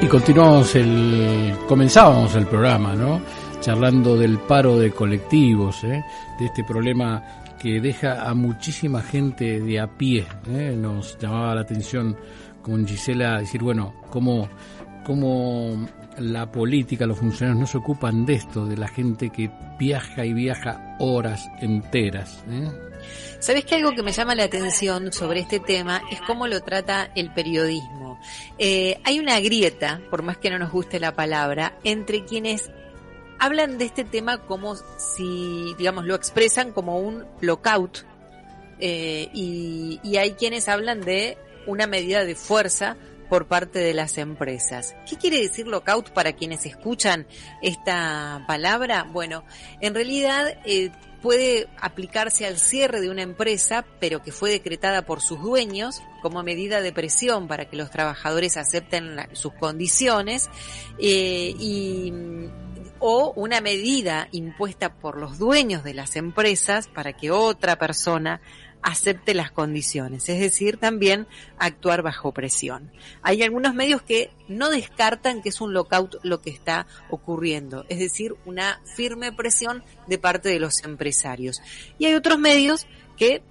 Y continuamos el, comenzábamos el programa, ¿no? Charlando del paro de colectivos, ¿eh? de este problema que deja a muchísima gente de a pie. ¿eh? Nos llamaba la atención con Gisela decir, bueno, cómo, cómo la política, los funcionarios no se ocupan de esto, de la gente que viaja y viaja horas enteras. ¿eh? ¿Sabes que algo que me llama la atención sobre este tema es cómo lo trata el periodismo? Eh, hay una grieta, por más que no nos guste la palabra, entre quienes hablan de este tema como si, digamos, lo expresan como un lockout eh, y, y hay quienes hablan de una medida de fuerza por parte de las empresas. ¿Qué quiere decir lockout para quienes escuchan esta palabra? Bueno, en realidad eh, puede aplicarse al cierre de una empresa, pero que fue decretada por sus dueños como medida de presión para que los trabajadores acepten sus condiciones eh, y o una medida impuesta por los dueños de las empresas para que otra persona acepte las condiciones, es decir, también actuar bajo presión. Hay algunos medios que no descartan que es un lockout lo que está ocurriendo, es decir, una firme presión de parte de los empresarios. Y hay otros medios que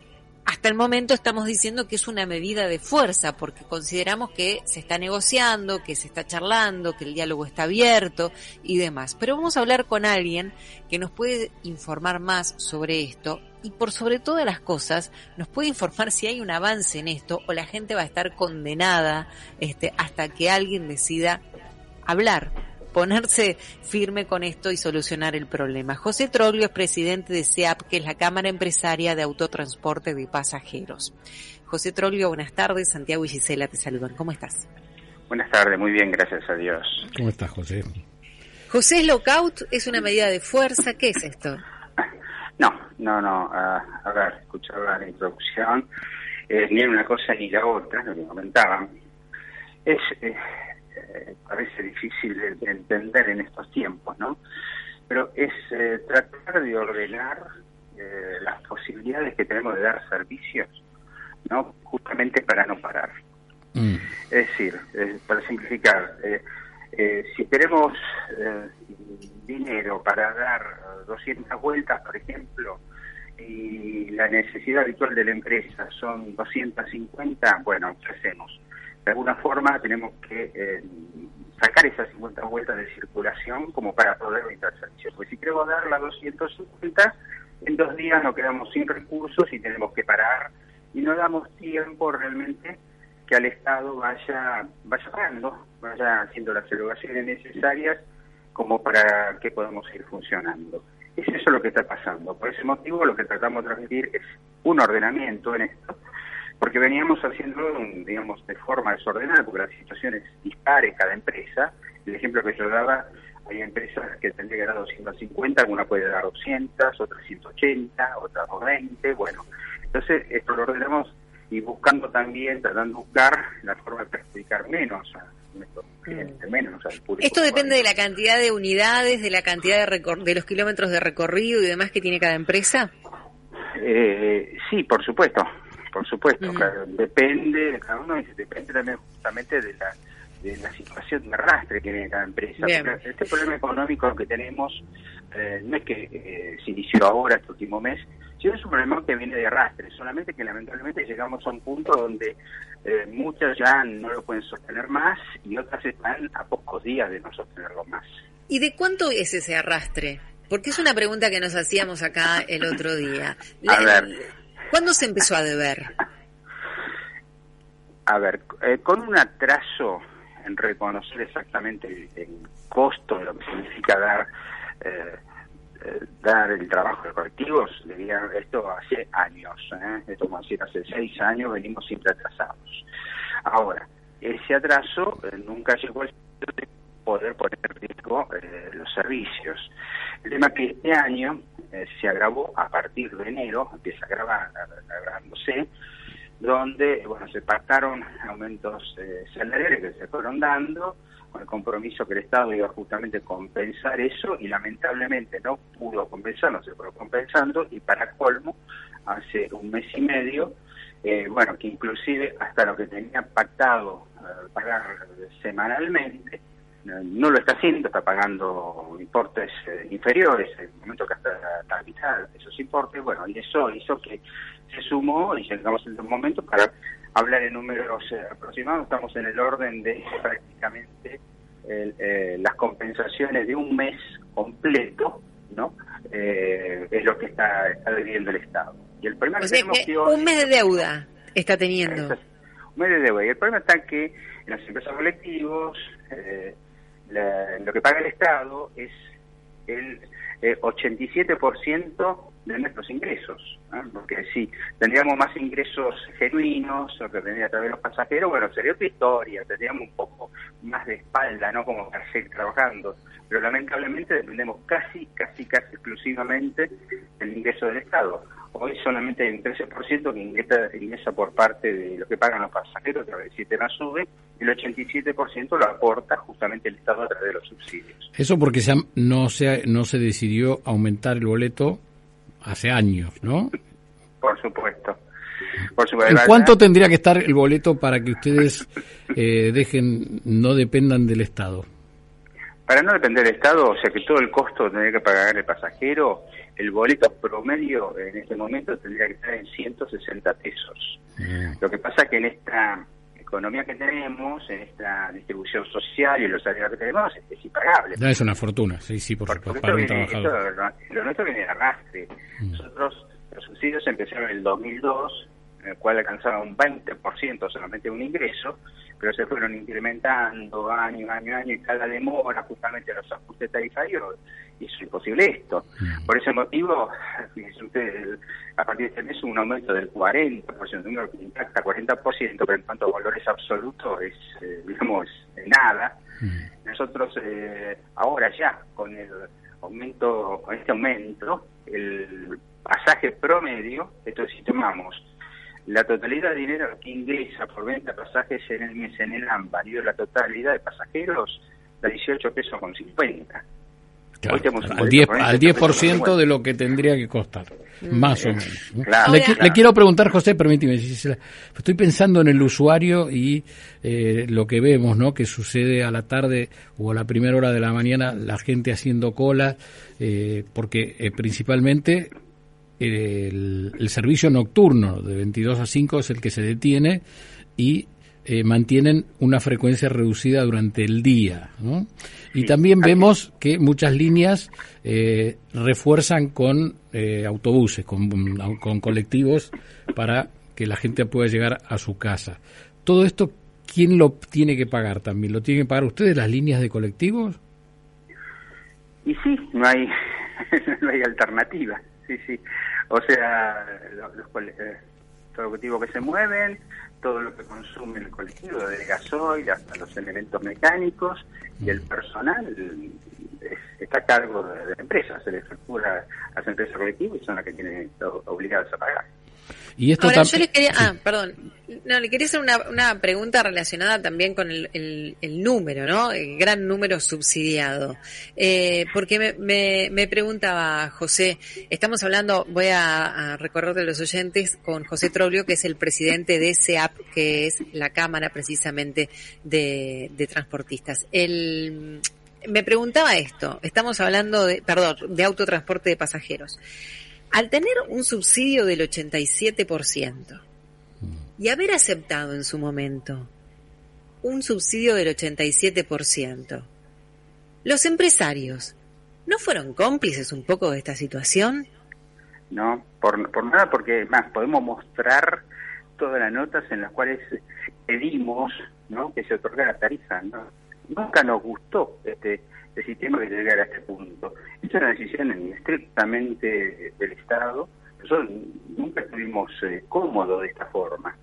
hasta el momento estamos diciendo que es una medida de fuerza porque consideramos que se está negociando, que se está charlando, que el diálogo está abierto y demás. Pero vamos a hablar con alguien que nos puede informar más sobre esto y por sobre todas las cosas nos puede informar si hay un avance en esto o la gente va a estar condenada este, hasta que alguien decida hablar ponerse firme con esto y solucionar el problema. José Troglio es presidente de SEAP, que es la Cámara Empresaria de Autotransporte de Pasajeros. José Troglio, buenas tardes. Santiago y Gisela te saludan. ¿Cómo estás? Buenas tardes, muy bien, gracias a Dios. ¿Cómo estás, José? José, lockout es una medida de fuerza. ¿Qué es esto? No, no, no. a ver, escuchaba la introducción. Eh, ni una cosa ni la otra, lo que comentaban. Es, eh, difícil de, entender en estos tiempos, ¿no? Pero es eh, tratar de ordenar eh, las posibilidades que tenemos de dar servicios, ¿no? Justamente para no parar. Mm. Es decir, para simplificar, si tenemos dinero para dar 200 vueltas, por ejemplo, y la necesidad habitual de la empresa son 250, bueno, ¿qué hacemos? de alguna forma tenemos que eh, sacar esas 50 vueltas de circulación como para poder brindar servicios. Porque si queremos dar las 250, en dos días nos quedamos sin recursos y tenemos que parar y no damos tiempo realmente que al Estado vaya, vaya pagando, vaya haciendo las erogaciones necesarias como para que podamos ir funcionando. Es eso lo que está pasando. Por ese motivo lo que tratamos de transmitir es un ordenamiento en esto, porque veníamos haciéndolo, digamos, de forma desordenada, porque la situación es dispare cada empresa. El ejemplo que yo daba, hay empresas que tendrían que dar 250, alguna puede dar 200, otras 180, otras 20, bueno. Entonces, esto lo ordenamos y buscando también, tratando de buscar la forma de perjudicar menos a nuestros clientes, menos al público. ¿Esto depende de la cantidad de unidades, de la cantidad de, de los kilómetros de recorrido y demás que tiene cada empresa? Eh, sí, por supuesto por supuesto, depende de cada uno y depende también justamente de la, de la situación de arrastre que tiene cada empresa. Este problema económico que tenemos eh, no es que eh, se inició ahora, este último mes, sino es un problema que viene de arrastre, solamente que lamentablemente llegamos a un punto donde eh, muchas ya no lo pueden sostener más y otras están a pocos días de no sostenerlo más. ¿Y de cuánto es ese arrastre? Porque es una pregunta que nos hacíamos acá el otro día. a ver, ¿Cuándo se empezó a deber? A ver, eh, con un atraso en reconocer exactamente el, costo de lo que significa dar eh, eh, dar el trabajo de colectivos, esto hace años, esto hace seis años venimos siempre atrasados. Ahora, ese atraso eh, nunca llegó al poder poner en riesgo eh, los servicios. El tema que este año se agravó a partir de enero, empieza agravar, agravándose, donde bueno se pactaron aumentos salariales que se fueron dando, con el compromiso que el Estado iba justamente a compensar eso y lamentablemente no pudo compensar, no se fue compensando y para colmo, hace un mes y medio, eh, bueno, que inclusive hasta lo que tenía pactado eh, pagar semanalmente, no lo está haciendo, está pagando importes eh, inferiores, en el momento que hasta la mitad de esos importes, bueno, y eso hizo que se sumó y llegamos en un momento para hablar en números eh, aproximados, estamos en el orden de prácticamente eh, las compensaciones de un mes completo, ¿no? Eh, es lo que está, está debiendo el Estado. Y el problema que un mes de deuda está teniendo. un mes de deuda. Y el problema está que en las empresas colectivos lo que paga el Estado es el 87% de nuestros ingresos, porque si tendríamos más ingresos genuinos, o que vendría a través de los pasajeros, bueno, sería otra historia, tendríamos un poco más de espalda, ¿no? Como para seguir trabajando, pero lamentablemente dependemos casi, casi, casi exclusivamente del ingreso del Estado. Hoy solamente hay un 13% que ingresa, ingresa por parte de lo que pagan los pasajeros, a veces la sube, y el 87% lo aporta justamente el Estado a través de los subsidios. Eso porque se no, se, no se decidió aumentar el boleto hace años, ¿no? Por supuesto. ¿En cuánto tendría que estar el boleto para que ustedes eh, dejen, no dependan del Estado? Para no depender del Estado, o sea que todo el costo tendría que pagar el pasajero, el boleto promedio en este momento tendría que estar en 160 pesos. Mm. Lo que pasa es que en esta economía que tenemos, en esta distribución social y los salarios que tenemos, es, impagable. No es una fortuna, sí, sí, por, supuesto, para un trabajador. lo nuestro viene de arrastre. Mm. Nosotros, los subsidios empezaron en el 2002, en el cual alcanzaba un 20% solamente un ingreso, pero se fueron incrementando año, año, año, y cada demora justamente los ajustes tarifarios hizo imposible esto. Mm. Por ese motivo, fíjense ustedes, a partir de este mes un aumento del 40%, un número que impacta 40%, pero en cuanto a valores absolutos es, eh, digamos, nada. Mm. Nosotros eh, ahora ya, con el aumento, con este aumento, el pasaje promedio, esto si tomamos la totalidad de dinero que ingresa por venta de pasajes en el mes en el AMBA, la totalidad de pasajeros, da 18 pesos con 50 al 10%, al 10 de lo que tendría que costar, mm. más o menos. le, quiero preguntar, José, permíteme, estoy pensando en el usuario y eh, lo que vemos, ¿no? Que sucede a la tarde o a la primera hora de la mañana, la gente haciendo cola, eh, porque eh, principalmente el, el servicio nocturno de 22 a 5 es el que se detiene y eh, mantienen una frecuencia reducida durante el día. Y también vemos que muchas líneas eh, refuerzan con eh, autobuses, con, con, colectivos, para que la gente pueda llegar a su casa. Todo esto, ¿quién lo tiene que pagar también? ¿Lo tienen que pagar ustedes las líneas de colectivos? Y sí, no hay, no hay alternativa. Sí, sí. O sea, los, los colectivos que se mueven, todo lo que consume el colectivo, desde gasoil hasta los elementos mecánicos y el personal está a cargo de, la empresa, se le factura a las empresas colectivas y son las que tienen obligadas a pagar. Y esto Ahora, yo le quería, ah, perdón, no, le quería hacer una, una pregunta relacionada también con el, el, número, ¿no? El gran número subsidiado. Eh, porque me, me, me, preguntaba José, estamos hablando, voy a, a recorrer de los oyentes con José Troglio, que es el presidente de SEAP, que es la Cámara precisamente de, de transportistas. El, me preguntaba esto, estamos hablando de, perdón, de autotransporte de pasajeros. Al tener un subsidio del 87% y haber aceptado en su momento un subsidio del 87%, ¿los empresarios no fueron cómplices un poco de esta situación? No, por, nada, porque más podemos mostrar todas las notas en las cuales pedimos ¿no? que se otorgara tarifa. ¿no? Nunca nos gustó este el sistema que llegara a este punto. Es una decisión estrictamente del Estado. Nosotros nunca estuvimos eh, cómodos de esta forma.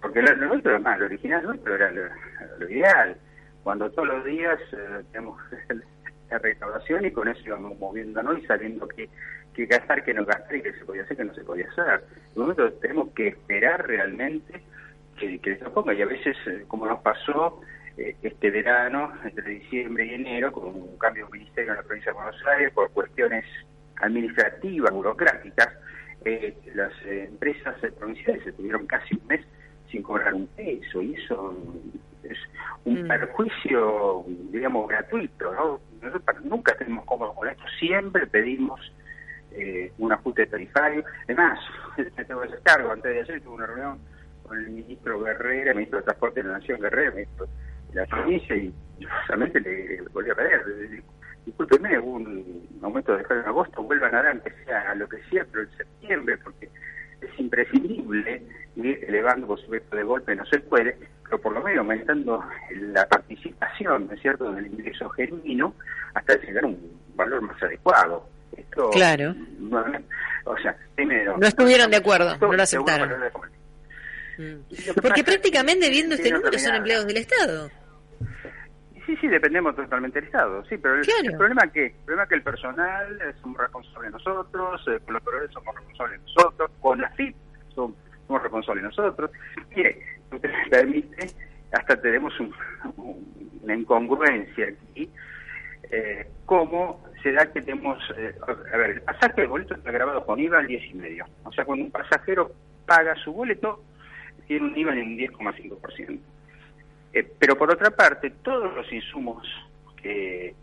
porque lo, nuestro, más, lo original nuestro era lo, ideal, cuando todos los días eh, tenemos la recaudación y con eso íbamos moviéndonos y sabiendo que, que gastar, que no gastar y que se podía hacer, que no se podía hacer. Nosotros tenemos que esperar realmente que, que se ponga y a veces, eh, como nos pasó, este verano, entre diciembre y enero, con un cambio de ministerio en la provincia de Buenos Aires por cuestiones administrativas, burocráticas, eh, las empresas provinciales estuvieron casi un mes sin cobrar un peso y eso es un mm. perjuicio, digamos, gratuito. ¿no? Nosotros nunca tenemos cómodos con esto, siempre pedimos eh, un ajuste tarifario. Además, me tengo que hacer cargo, antes de ayer tuve una reunión con el ministro Guerrera, el ministro de Transporte de la Nación Guerrera, el ministro la provincia y justamente le volví a pedir, discúlpeme, hubo un aumento de en agosto, vuelvan a dar, aunque sea a lo que sea, pero en septiembre, porque es imprescindible ir elevando, por supuesto, de golpe no se puede, pero por lo menos aumentando la participación, ¿no es cierto?, del ingreso genuino hasta llegar a un valor más adecuado. Esto, claro. No, o sea, primero... No estuvieron de acuerdo, no lo aceptaron. Mm. Porque prácticamente viendo este número son empleados del Estado. Sí, sí, dependemos totalmente del Estado, sí, pero el, problema que el problema que el personal eh, somos responsables nosotros, eh, con los proveedores somos responsables nosotros, con la FIP somos, responsables nosotros. Mire, usted me permite, hasta tenemos una incongruencia aquí, eh, cómo se da que tenemos, eh, a ver, el pasaje del boleto está grabado con IVA al 10 y medio. O sea, cuando un pasajero paga su boleto, tiene un IVA en un 10,5%. Eh, pero por otra parte, todos los insumos que,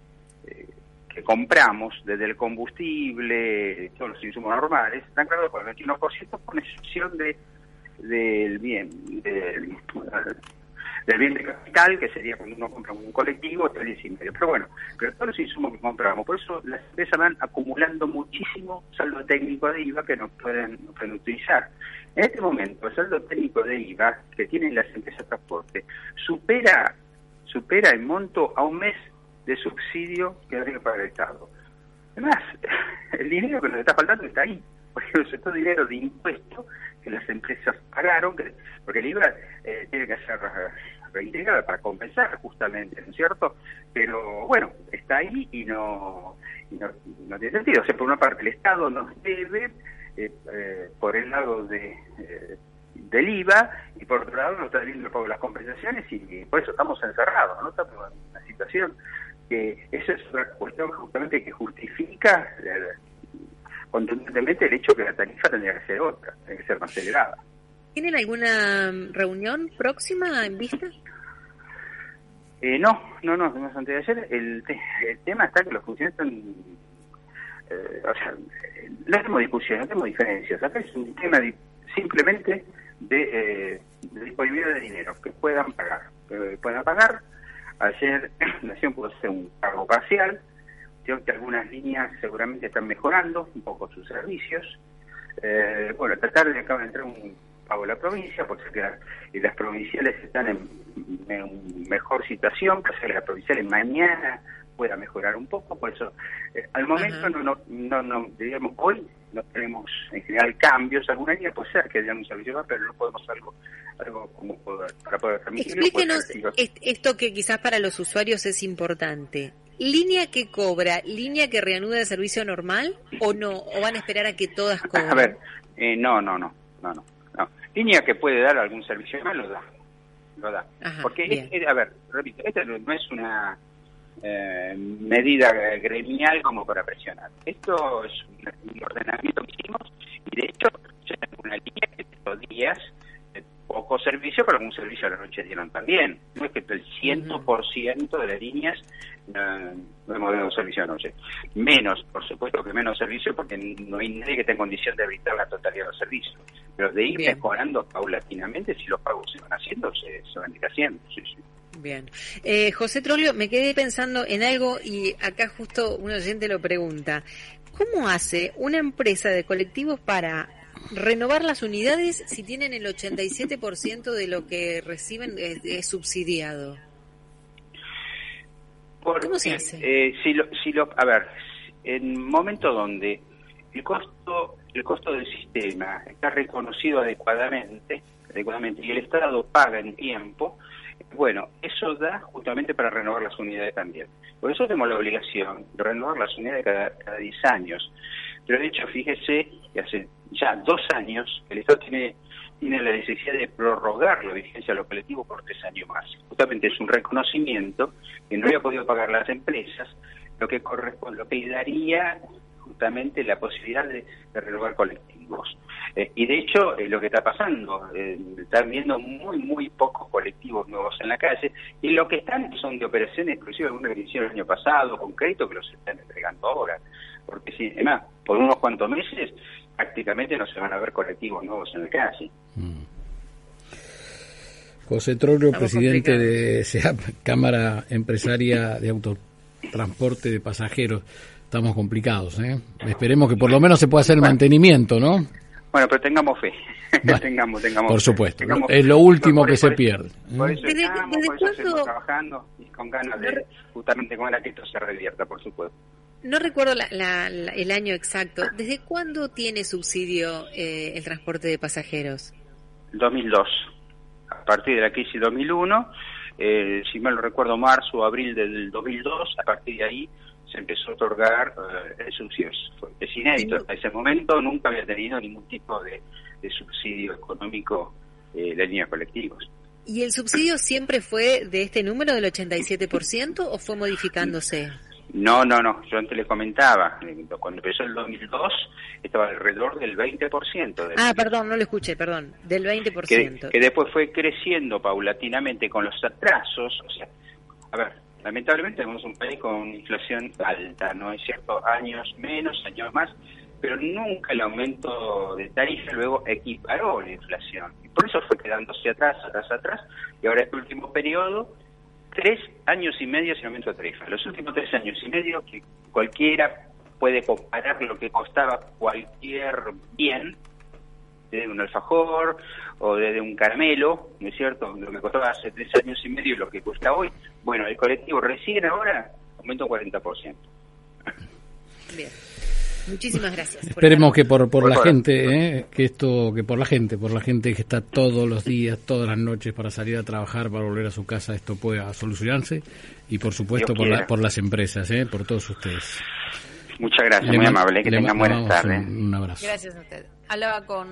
eh, que compramos, desde el combustible, todos los insumos normales, están grabados por el 21%, con excepción de del bien, del, del bien de capital, que sería cuando uno compra un colectivo, hasta el 10 y medio. Pero bueno, pero todos los insumos que compramos, por eso las empresas van acumulando muchísimo saldo técnico de IVA que no pueden, no pueden utilizar. En este momento, el saldo técnico de IVA que tienen las empresas de transporte supera, supera el monto a un mes de subsidio que que pagar el Estado. Además, el dinero que nos está faltando está ahí, porque es todo dinero de impuestos que las empresas pagaron, porque el IVA eh, tiene que ser reintegrado para compensar justamente, ¿no es cierto? Pero bueno, está ahí y no, no, tiene sentido. O sea, por una parte el Estado nos debe eh, eh, por el lado de eh, del IVA y por otro lado no está viendo el pago de las compensaciones y, por eso estamos encerrados, ¿no? Estamos en una situación que esa es una cuestión justamente que justifica contundentemente el hecho que la tarifa tendría que ser otra, tendría que ser más acelerada. ¿Tienen alguna reunión próxima en vista? Eh, no, no, no, antes de ayer. El, el tema está que los funcionarios están eh, o sea, no tenemos discusión, no tenemos diferencias. Acá es un tema simplemente de, eh, disponibilidad de dinero, que puedan pagar. Que puedan pagar. Ayer Nación pudo hacer un pago parcial. Creo que algunas líneas seguramente están mejorando un poco sus servicios. Eh, bueno, esta tarde acaba de entrar un pago la provincia, por que y las provinciales están en, mejor situación, que las provinciales mañana pueda mejorar un poco, por eso eh, al momento no, no, no, digamos, hoy no tenemos en general cambios, alguna línea puede ser que haya un servicio más, pero no podemos algo algo como para poder. Explíquenos esto que quizás para los usuarios es importante. ¿Línea que cobra, línea que reanuda el servicio normal o no? ¿O van a esperar a que todas cobren? A ver, eh, no, no, no, no, no, Línea que puede dar algún servicio más lo da, lo da. Porque, a ver, repito, esta no es una eh, medida gremial como para presionar. Esto es un, ordenamiento que hicimos y de hecho una línea que estos días de poco servicio, pero algún servicio a la noche dieron también. No es que el 100% de las líneas no hemos dado servicio a la noche. Menos, por supuesto que menos servicio porque no hay nadie que esté en condición de evitar la totalidad de los servicios. Pero de ir mejorando paulatinamente, si los pagos se van haciendo, se, se van a ir haciendo. Sí, sí. Bien. Eh, José Trolio, me quedé pensando en algo y acá justo un oyente lo pregunta. ¿Cómo hace una empresa de colectivos para renovar las unidades si tienen el 87% de lo que reciben es, subsidiado? ¿Cómo se hace? Eh, si lo, si lo, a ver, en momento donde el costo, el costo del sistema está reconocido adecuadamente, adecuadamente y el Estado paga en tiempo, bueno, eso da justamente para renovar las unidades también. Por eso tenemos la obligación de renovar las unidades cada, cada 10 años. Pero de hecho, fíjese que hace ya dos años el Estado tiene tiene la necesidad de prorrogar la vigencia de los colectivos por tres años más. Justamente es un reconocimiento que no había podido pagar las empresas, lo que corresponde, lo que daría justamente la posibilidad de, renovar colectivos. Eh, y de hecho, eh, lo que está pasando, eh, están viendo muy, muy pocos colectivos nuevos en la calle, y lo que están son de operaciones exclusivas, alguna que hicieron el año pasado, con crédito, que los están entregando ahora. Porque si, además, por unos cuantos meses prácticamente no se van a ver colectivos nuevos en el calle. Mm. José Troglio, presidente de SEAP, Cámara Empresaria de Autotransporte de Pasajeros. Estamos complicados, ¿eh? Esperemos que por lo menos se pueda hacer el mantenimiento, ¿no? Bueno, pero tengamos fe. tengamos, tengamos por supuesto, es lo último que se pierde. Por eso estamos, por eso trabajando y con ganas de justamente con que esto se revierta, por supuesto. No recuerdo el año exacto. ¿Desde cuándo tiene subsidio eh, el transporte de pasajeros? 2002. A partir de la crisis 2001, eh, si mal no recuerdo, marzo o abril del 2002, a partir de ahí se empezó a otorgar eh, el subsidio. Es inédito. Hasta ese momento nunca había tenido ningún tipo de, subsidio económico eh, la línea colectivos. ¿Y el subsidio siempre fue de este número del 87% o fue modificándose? No, no, no. Yo antes le comentaba, cuando empezó el 2002 estaba alrededor del 20%. ah, perdón, no lo escuché, perdón, del 20%. Que, que después fue creciendo paulatinamente con los atrasos. O sea, a ver, lamentablemente tenemos un país con inflación alta, ¿no es cierto? Años menos, años más, pero nunca el aumento de tarifa luego equiparó la inflación. Y por eso fue quedándose atrás, atrás, atrás, y ahora este último periodo tres años y medio sin aumento de tarifa. Los últimos tres años y medio que cualquiera puede comparar lo que costaba cualquier bien, desde un alfajor o desde un caramelo, ¿no es cierto? Lo que costaba hace tres años y medio lo que cuesta hoy. Bueno, el colectivo recién ahora aumentó 40%. Bien. Muchísimas gracias. Esperemos que por, por la gente, eh, que esto, que por la gente, por la gente que está todos los días, todas las noches para salir a trabajar, para volver a su casa, esto pueda solucionarse y por supuesto por, por las empresas, eh, por todos ustedes. Muchas gracias, muy amable, que tengan buenas tardes. Un, un abrazo. Gracias a usted. Hablaba con